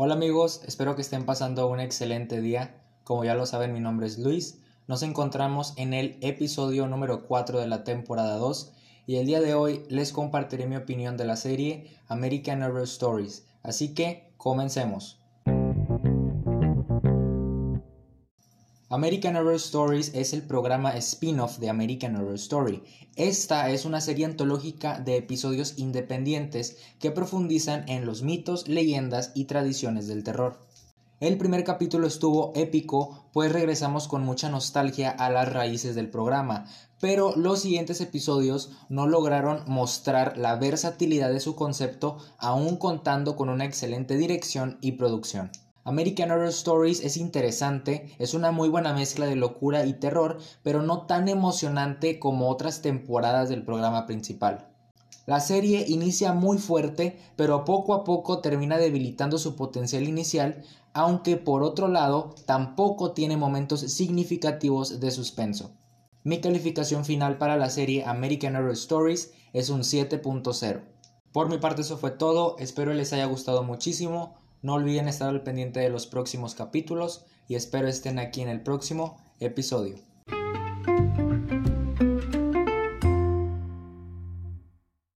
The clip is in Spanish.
Hola amigos, espero que estén pasando un excelente día. Como ya lo saben, mi nombre es Luis. Nos encontramos en el episodio número 4 de la temporada 2 y el día de hoy les compartiré mi opinión de la serie American Horror Stories. Así que comencemos. American Horror Stories es el programa spin-off de American Horror Story. Esta es una serie antológica de episodios independientes que profundizan en los mitos, leyendas y tradiciones del terror. El primer capítulo estuvo épico, pues regresamos con mucha nostalgia a las raíces del programa, pero los siguientes episodios no lograron mostrar la versatilidad de su concepto, aún contando con una excelente dirección y producción. American Horror Stories es interesante, es una muy buena mezcla de locura y terror, pero no tan emocionante como otras temporadas del programa principal. La serie inicia muy fuerte, pero poco a poco termina debilitando su potencial inicial, aunque por otro lado tampoco tiene momentos significativos de suspenso. Mi calificación final para la serie American Horror Stories es un 7.0. Por mi parte eso fue todo, espero les haya gustado muchísimo. No olviden estar al pendiente de los próximos capítulos y espero estén aquí en el próximo episodio.